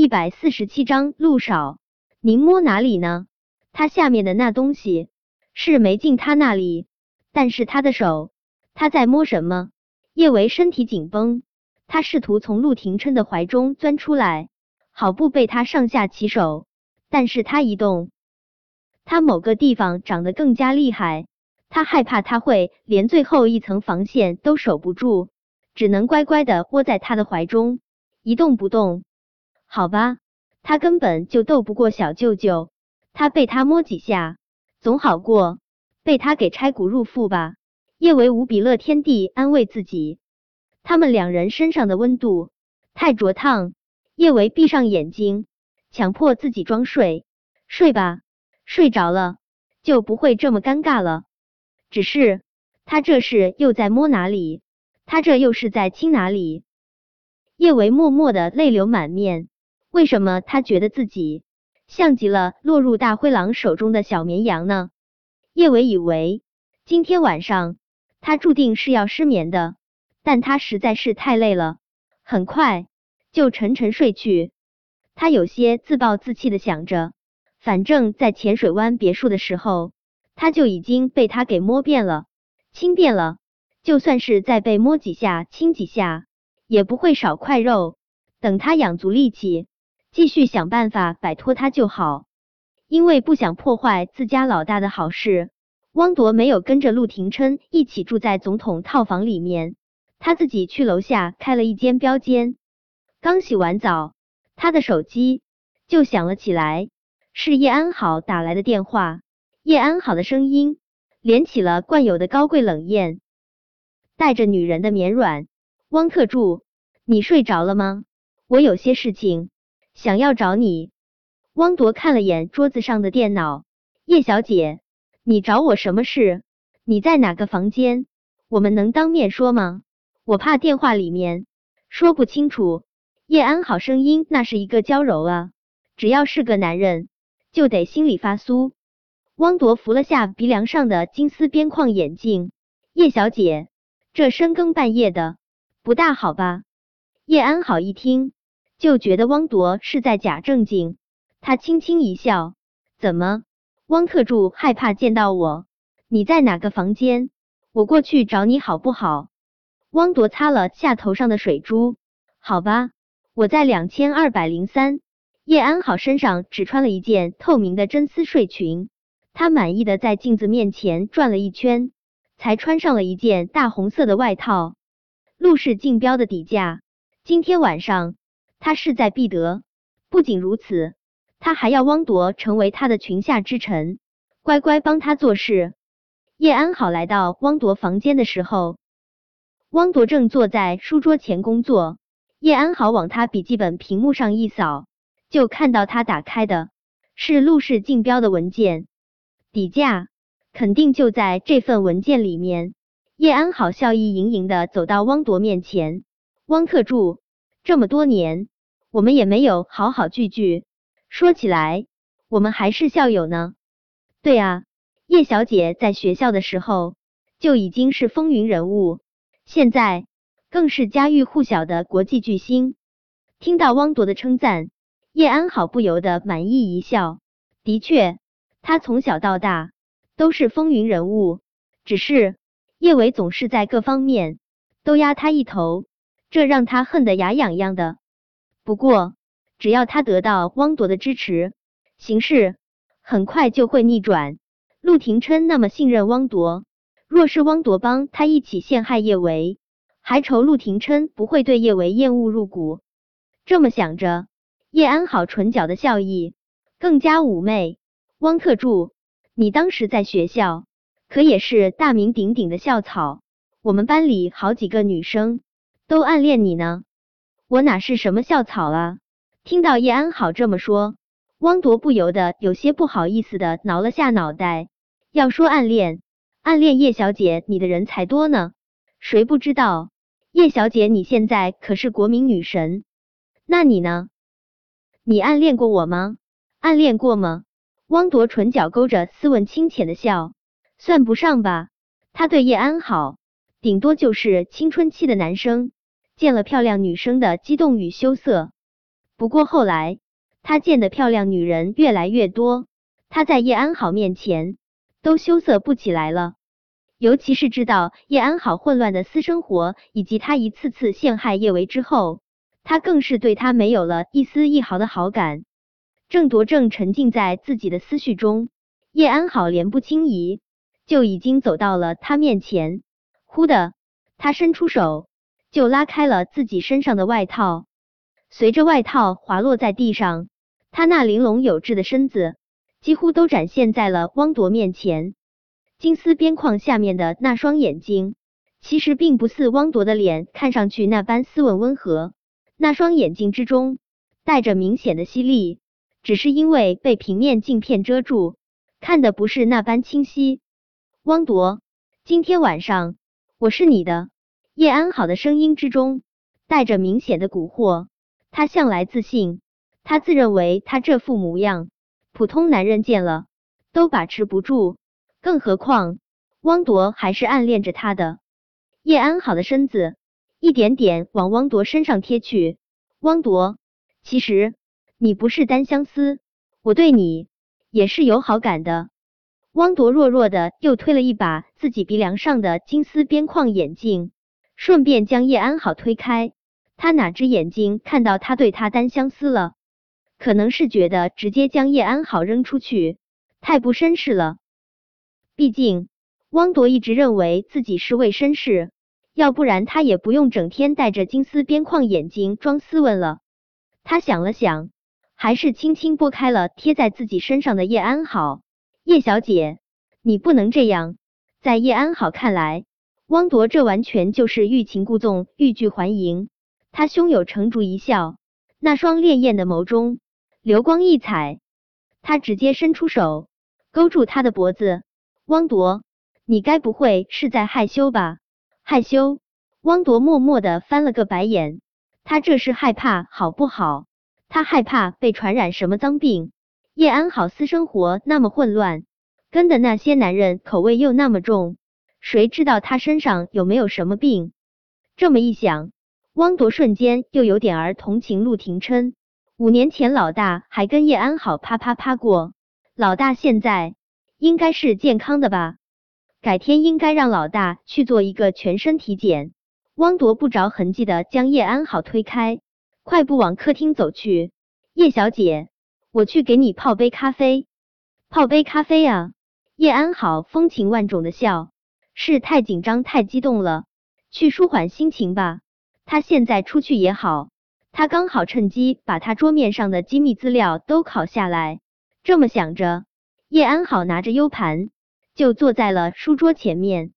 一百四十七章陆少，您摸哪里呢？他下面的那东西是没进他那里，但是他的手，他在摸什么？叶维身体紧绷，他试图从陆廷琛的怀中钻出来，好不被他上下其手，但是他一动，他某个地方长得更加厉害，他害怕他会连最后一层防线都守不住，只能乖乖的窝在他的怀中，一动不动。好吧，他根本就斗不过小舅舅，他被他摸几下，总好过被他给拆骨入腹吧。叶维无比乐天地安慰自己，他们两人身上的温度太灼烫。叶维闭上眼睛，强迫自己装睡，睡吧，睡着了就不会这么尴尬了。只是他这是又在摸哪里？他这又是在亲哪里？叶维默默的泪流满面。为什么他觉得自己像极了落入大灰狼手中的小绵羊呢？叶伟以为今天晚上他注定是要失眠的，但他实在是太累了，很快就沉沉睡去。他有些自暴自弃的想着，反正在浅水湾别墅的时候，他就已经被他给摸遍了、亲遍了，就算是再被摸几下、亲几下，也不会少块肉。等他养足力气。继续想办法摆脱他就好，因为不想破坏自家老大的好事，汪铎没有跟着陆廷琛一起住在总统套房里面，他自己去楼下开了一间标间。刚洗完澡，他的手机就响了起来，是叶安好打来的电话。叶安好的声音连起了惯有的高贵冷艳，带着女人的绵软。汪特助，你睡着了吗？我有些事情。想要找你，汪铎看了眼桌子上的电脑。叶小姐，你找我什么事？你在哪个房间？我们能当面说吗？我怕电话里面说不清楚。叶安好声音那是一个娇柔啊，只要是个男人就得心里发酥。汪铎扶了下鼻梁上的金丝边框眼镜。叶小姐，这深更半夜的不大好吧？叶安好一听。就觉得汪铎是在假正经，他轻轻一笑：“怎么，汪特助害怕见到我？你在哪个房间？我过去找你好不好？”汪铎擦了下头上的水珠：“好吧，我在两千二百零三。”叶安好身上只穿了一件透明的真丝睡裙，她满意的在镜子面前转了一圈，才穿上了一件大红色的外套。陆氏竞标的底价，今天晚上。他势在必得。不仅如此，他还要汪铎成为他的裙下之臣，乖乖帮他做事。叶安好来到汪铎房间的时候，汪铎正坐在书桌前工作。叶安好往他笔记本屏幕上一扫，就看到他打开的是陆氏竞标的文件，底价肯定就在这份文件里面。叶安好笑意盈盈的走到汪铎面前，汪特助。这么多年，我们也没有好好聚聚。说起来，我们还是校友呢。对啊，叶小姐在学校的时候就已经是风云人物，现在更是家喻户晓的国际巨星。听到汪铎的称赞，叶安好不由得满意一笑。的确，他从小到大都是风云人物，只是叶伟总是在各方面都压他一头。这让他恨得牙痒痒的。不过，只要他得到汪铎的支持，形势很快就会逆转。陆廷琛那么信任汪铎，若是汪铎帮他一起陷害叶维，还愁陆廷琛不会对叶维厌恶入骨。这么想着，叶安好唇角的笑意更加妩媚。汪特助，你当时在学校可也是大名鼎鼎的校草，我们班里好几个女生。都暗恋你呢，我哪是什么校草啊！听到叶安好这么说，汪铎不由得有些不好意思的挠了下脑袋。要说暗恋，暗恋叶小姐你的人才多呢，谁不知道叶小姐你现在可是国民女神？那你呢？你暗恋过我吗？暗恋过吗？汪铎唇角勾着斯文清浅的笑，算不上吧，他对叶安好，顶多就是青春期的男生。见了漂亮女生的激动与羞涩，不过后来他见的漂亮女人越来越多，他在叶安好面前都羞涩不起来了。尤其是知道叶安好混乱的私生活，以及他一次次陷害叶维之后，他更是对他没有了一丝一毫的好感。郑铎正沉浸在自己的思绪中，叶安好脸不轻移，就已经走到了他面前。忽的，他伸出手，就拉开了自己身上的外套。随着外套滑落在地上，他那玲珑有致的身子几乎都展现在了汪铎面前。金丝边框下面的那双眼睛，其实并不似汪铎的脸看上去那般斯文温和。那双眼睛之中带着明显的犀利。只是因为被平面镜片遮住，看的不是那般清晰。汪铎，今天晚上我是你的。叶安好的声音之中带着明显的蛊惑。他向来自信，他自认为他这副模样，普通男人见了都把持不住，更何况汪铎还是暗恋着他的。叶安好的身子一点点往汪铎身上贴去。汪铎，其实。你不是单相思，我对你也是有好感的。汪铎弱弱的又推了一把自己鼻梁上的金丝边框眼镜，顺便将叶安好推开。他哪只眼睛看到他对他单相思了？可能是觉得直接将叶安好扔出去太不绅士了。毕竟汪铎一直认为自己是位绅士，要不然他也不用整天戴着金丝边框眼镜装斯文了。他想了想。还是轻轻拨开了贴在自己身上的叶安好，叶小姐，你不能这样。在叶安好看来，汪铎这完全就是欲擒故纵、欲拒还迎。他胸有成竹一笑，那双潋滟的眸中流光溢彩。他直接伸出手勾住他的脖子。汪铎，你该不会是在害羞吧？害羞？汪铎默默的翻了个白眼。他这是害怕，好不好？他害怕被传染什么脏病。叶安好私生活那么混乱，跟的那些男人口味又那么重，谁知道他身上有没有什么病？这么一想，汪铎瞬间又有点儿同情陆廷琛。五年前老大还跟叶安好啪啪啪过，老大现在应该是健康的吧？改天应该让老大去做一个全身体检。汪铎不着痕迹的将叶安好推开。快步往客厅走去，叶小姐，我去给你泡杯咖啡。泡杯咖啡啊！叶安好风情万种的笑，是太紧张太激动了，去舒缓心情吧。他现在出去也好，他刚好趁机把他桌面上的机密资料都拷下来。这么想着，叶安好拿着 U 盘就坐在了书桌前面。